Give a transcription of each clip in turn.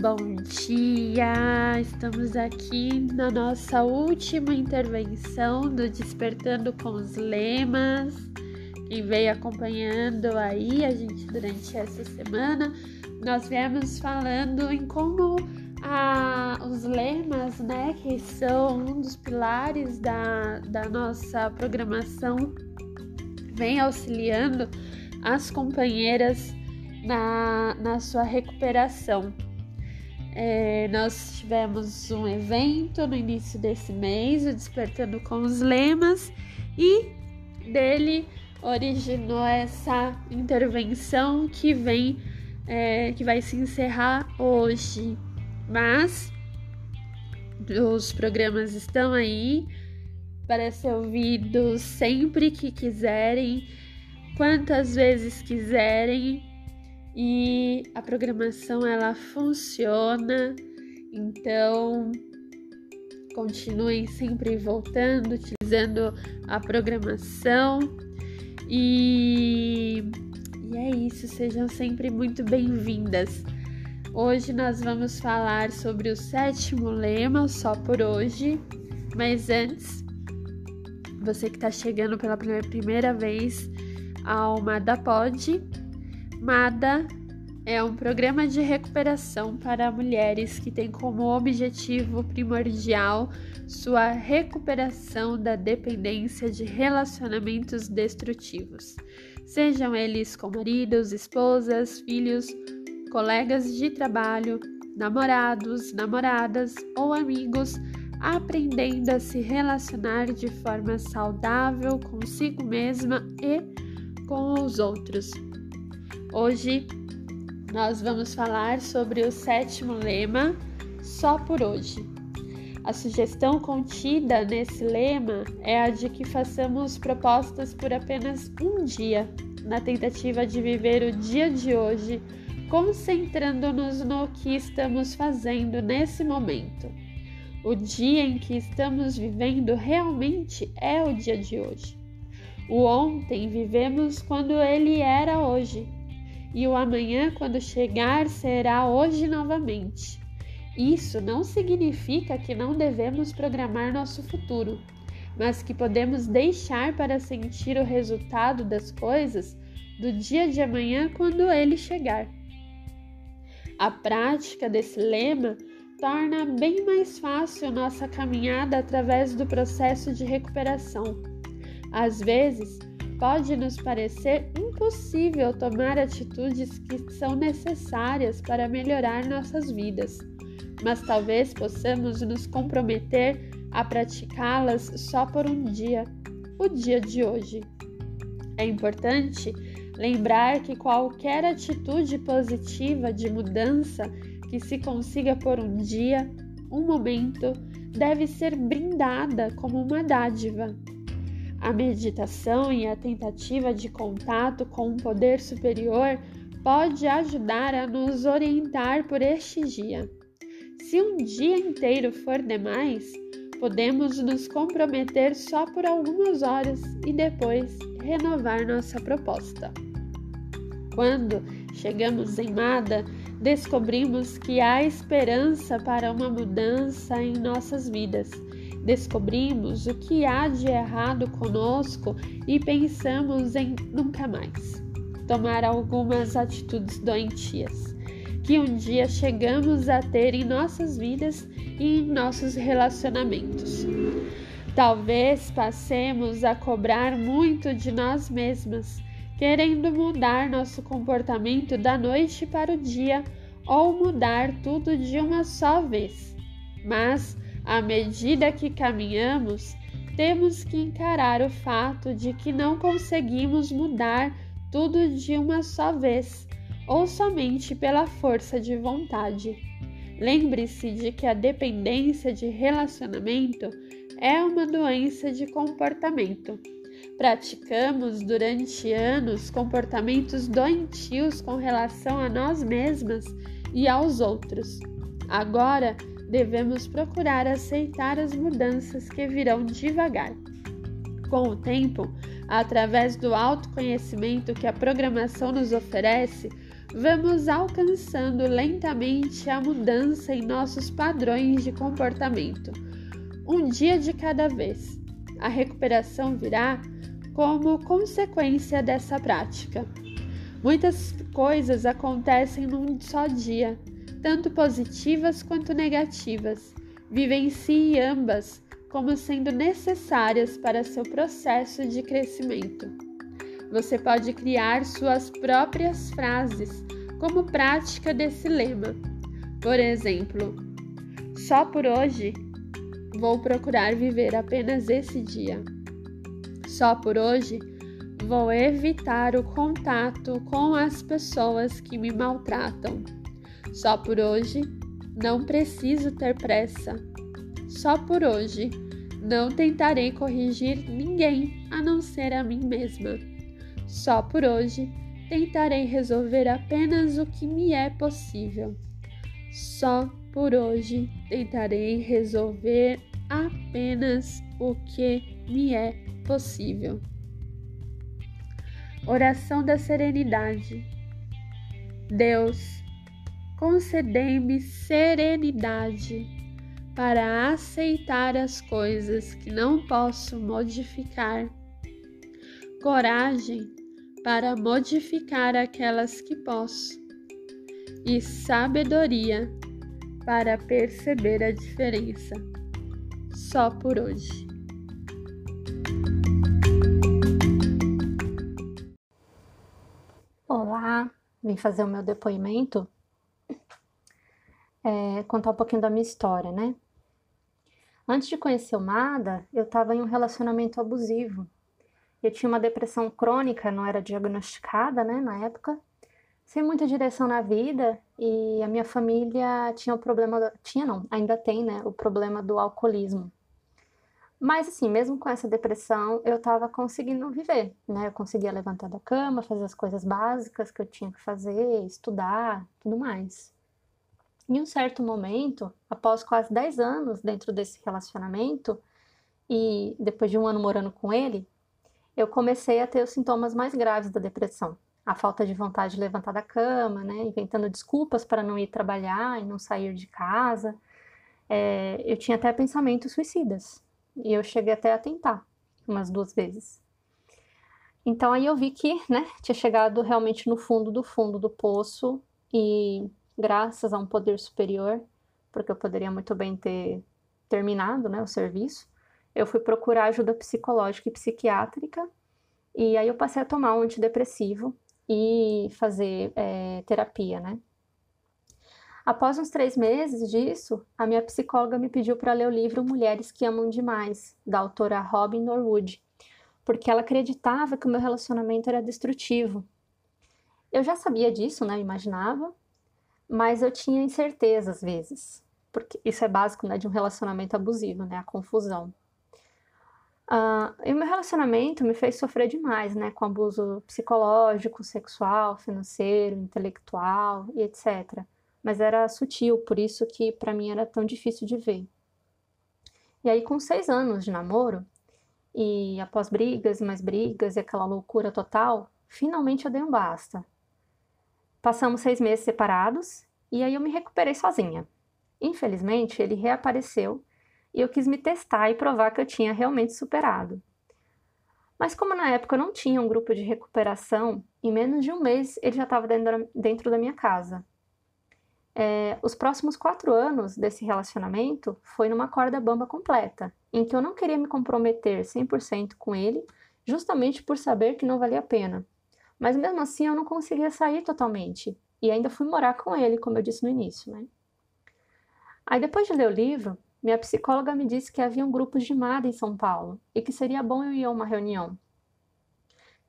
Bom dia! Estamos aqui na nossa última intervenção do Despertando com os Lemas. Quem veio acompanhando aí a gente durante essa semana, nós viemos falando em como a, os lemas, né, que são um dos pilares da, da nossa programação, vem auxiliando as companheiras na, na sua recuperação. É, nós tivemos um evento no início desse mês, o Despertando com os Lemas, e dele originou essa intervenção que vem, é, que vai se encerrar hoje. Mas os programas estão aí para ser ouvidos sempre que quiserem, quantas vezes quiserem e a programação ela funciona, então continuem sempre voltando, utilizando a programação. E, e é isso, sejam sempre muito bem-vindas. Hoje nós vamos falar sobre o sétimo lema, só por hoje, mas antes, você que está chegando pela primeira vez ao Pod, MADA é um programa de recuperação para mulheres que tem como objetivo primordial sua recuperação da dependência de relacionamentos destrutivos, sejam eles com maridos, esposas, filhos, colegas de trabalho, namorados, namoradas ou amigos, aprendendo a se relacionar de forma saudável consigo mesma e com os outros. Hoje nós vamos falar sobre o sétimo lema, só por hoje. A sugestão contida nesse lema é a de que façamos propostas por apenas um dia, na tentativa de viver o dia de hoje, concentrando-nos no que estamos fazendo nesse momento. O dia em que estamos vivendo realmente é o dia de hoje. O ontem vivemos quando ele era hoje e o amanhã, quando chegar, será hoje novamente. Isso não significa que não devemos programar nosso futuro, mas que podemos deixar para sentir o resultado das coisas do dia de amanhã quando ele chegar. A prática desse lema torna bem mais fácil nossa caminhada através do processo de recuperação. Às vezes, pode nos parecer impossível tomar atitudes que são necessárias para melhorar nossas vidas, mas talvez possamos nos comprometer a praticá-las só por um dia, o dia de hoje. É importante lembrar que qualquer atitude positiva de mudança que se consiga por um dia, um momento, deve ser brindada como uma dádiva a meditação e a tentativa de contato com um poder superior pode ajudar a nos orientar por este dia. Se um dia inteiro for demais, podemos nos comprometer só por algumas horas e depois renovar nossa proposta. Quando chegamos em Mada, descobrimos que há esperança para uma mudança em nossas vidas descobrimos o que há de errado conosco e pensamos em nunca mais tomar algumas atitudes doentias que um dia chegamos a ter em nossas vidas e em nossos relacionamentos. Talvez passemos a cobrar muito de nós mesmas, querendo mudar nosso comportamento da noite para o dia ou mudar tudo de uma só vez. Mas à medida que caminhamos, temos que encarar o fato de que não conseguimos mudar tudo de uma só vez ou somente pela força de vontade. Lembre-se de que a dependência de relacionamento é uma doença de comportamento. Praticamos durante anos comportamentos doentios com relação a nós mesmas e aos outros. Agora, devemos procurar aceitar as mudanças que virão devagar. Com o tempo, através do autoconhecimento que a programação nos oferece, vamos alcançando lentamente a mudança em nossos padrões de comportamento, um dia de cada vez. A recuperação virá como consequência dessa prática. Muitas coisas acontecem num só dia, tanto positivas quanto negativas. Vivencie ambas como sendo necessárias para seu processo de crescimento. Você pode criar suas próprias frases como prática desse lema. Por exemplo, só por hoje vou procurar viver apenas esse dia. Só por hoje vou evitar o contato com as pessoas que me maltratam. Só por hoje não preciso ter pressa. Só por hoje não tentarei corrigir ninguém a não ser a mim mesma. Só por hoje tentarei resolver apenas o que me é possível. Só por hoje tentarei resolver apenas o que me é possível. Oração da Serenidade. Deus, concedei-me serenidade para aceitar as coisas que não posso modificar, coragem para modificar aquelas que posso, e sabedoria para perceber a diferença. Só por hoje. Olá, vim fazer o meu depoimento, é, contar um pouquinho da minha história, né? Antes de conhecer o Mada, eu estava em um relacionamento abusivo eu tinha uma depressão crônica, não era diagnosticada, né, na época, sem muita direção na vida e a minha família tinha o problema, tinha não, ainda tem, né, o problema do alcoolismo. Mas assim, mesmo com essa depressão, eu estava conseguindo viver, né? Eu conseguia levantar da cama, fazer as coisas básicas que eu tinha que fazer, estudar, tudo mais. Em um certo momento, após quase 10 anos dentro desse relacionamento, e depois de um ano morando com ele, eu comecei a ter os sintomas mais graves da depressão. A falta de vontade de levantar da cama, né? Inventando desculpas para não ir trabalhar e não sair de casa. É, eu tinha até pensamentos suicidas. E eu cheguei até a tentar umas duas vezes. Então aí eu vi que, né, tinha chegado realmente no fundo do fundo do poço e graças a um poder superior, porque eu poderia muito bem ter terminado, né, o serviço, eu fui procurar ajuda psicológica e psiquiátrica, e aí eu passei a tomar um antidepressivo e fazer é, terapia, né? Após uns três meses disso, a minha psicóloga me pediu para ler o livro Mulheres que Amam Demais, da autora Robin Norwood, porque ela acreditava que o meu relacionamento era destrutivo. Eu já sabia disso, né? Eu imaginava, mas eu tinha incerteza às vezes, porque isso é básico, né, de um relacionamento abusivo, né? A confusão. Uh, e o meu relacionamento me fez sofrer demais, né? Com abuso psicológico, sexual, financeiro, intelectual e etc. Mas era sutil, por isso que para mim era tão difícil de ver. E aí, com seis anos de namoro, e após brigas mais brigas e aquela loucura total, finalmente eu dei um basta. Passamos seis meses separados e aí eu me recuperei sozinha. Infelizmente, ele reapareceu e eu quis me testar e provar que eu tinha realmente superado. Mas como na época eu não tinha um grupo de recuperação, em menos de um mês ele já estava dentro da minha casa. É, os próximos quatro anos desse relacionamento foi numa corda bamba completa, em que eu não queria me comprometer 100% com ele, justamente por saber que não valia a pena. Mas mesmo assim eu não conseguia sair totalmente, e ainda fui morar com ele, como eu disse no início, né? Aí depois de ler o livro, minha psicóloga me disse que havia um grupo de MAD em São Paulo e que seria bom eu ir a uma reunião.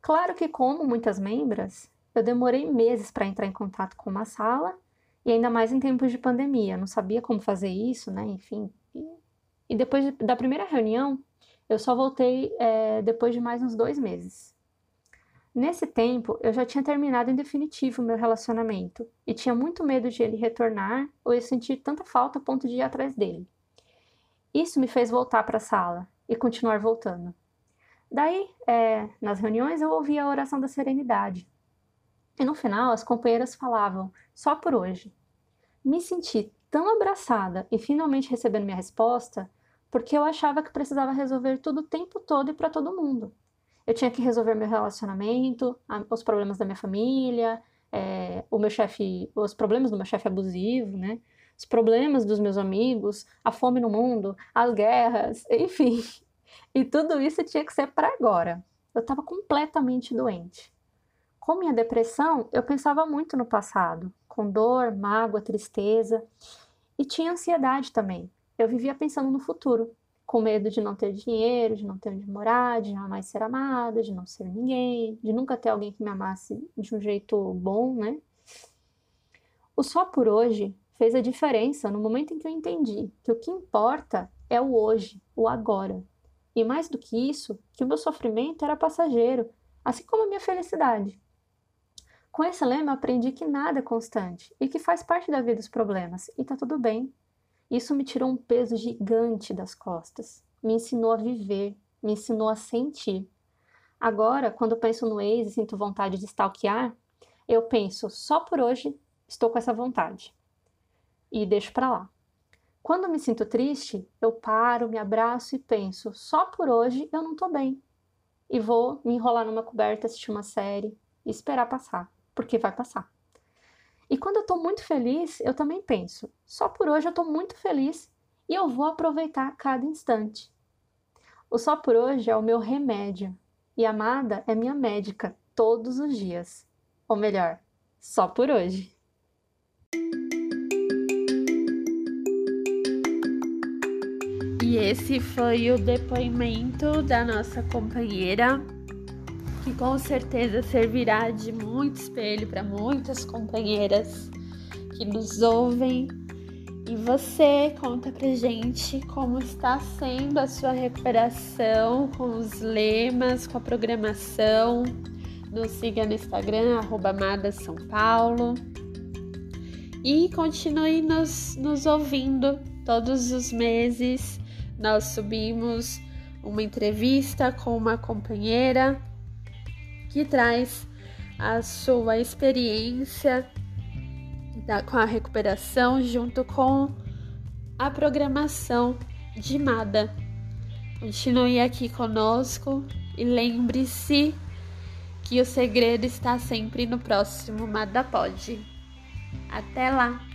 Claro que, como muitas membras, eu demorei meses para entrar em contato com uma sala e ainda mais em tempos de pandemia. Não sabia como fazer isso, né? Enfim. E, depois de, da primeira reunião, eu só voltei é, depois de mais uns dois meses. Nesse tempo, eu já tinha terminado em definitivo o meu relacionamento e tinha muito medo de ele retornar ou eu sentir tanta falta a ponto de ir atrás dele. Isso me fez voltar para a sala e continuar voltando. Daí, é, nas reuniões, eu ouvia a oração da serenidade. E no final, as companheiras falavam: só por hoje. Me senti tão abraçada e finalmente recebendo minha resposta porque eu achava que precisava resolver tudo o tempo todo e para todo mundo. Eu tinha que resolver meu relacionamento, os problemas da minha família, é, o meu chefe, os problemas do meu chefe abusivo, né? Os problemas dos meus amigos, a fome no mundo, as guerras, enfim. E tudo isso tinha que ser para agora. Eu estava completamente doente. Com minha depressão, eu pensava muito no passado, com dor, mágoa, tristeza, e tinha ansiedade também. Eu vivia pensando no futuro, com medo de não ter dinheiro, de não ter onde morar, de jamais ser amada, de não ser ninguém, de nunca ter alguém que me amasse de um jeito bom, né? O só por hoje fez a diferença no momento em que eu entendi que o que importa é o hoje, o agora. E mais do que isso, que o meu sofrimento era passageiro, assim como a minha felicidade. Com esse lema, aprendi que nada é constante e que faz parte da vida os problemas, e tá tudo bem. Isso me tirou um peso gigante das costas, me ensinou a viver, me ensinou a sentir. Agora, quando penso no ex e sinto vontade de stalkear, eu penso, só por hoje estou com essa vontade. E deixo para lá. Quando me sinto triste, eu paro, me abraço e penso, só por hoje eu não tô bem. E vou me enrolar numa coberta, assistir uma série e esperar passar porque vai passar. E quando eu estou muito feliz, eu também penso: só por hoje eu estou muito feliz e eu vou aproveitar cada instante. O só por hoje é o meu remédio e a amada é minha médica todos os dias. Ou melhor, só por hoje. E esse foi o depoimento da nossa companheira que com certeza servirá de muito espelho para muitas companheiras que nos ouvem. E você conta pra gente como está sendo a sua recuperação com os lemas, com a programação. Nos siga no Instagram, arroba São Paulo. E continue nos, nos ouvindo todos os meses. Nós subimos uma entrevista com uma companheira que traz a sua experiência da, com a recuperação junto com a programação de MADA. Continue aqui conosco e lembre-se que o segredo está sempre no próximo MADA Pod. Até lá!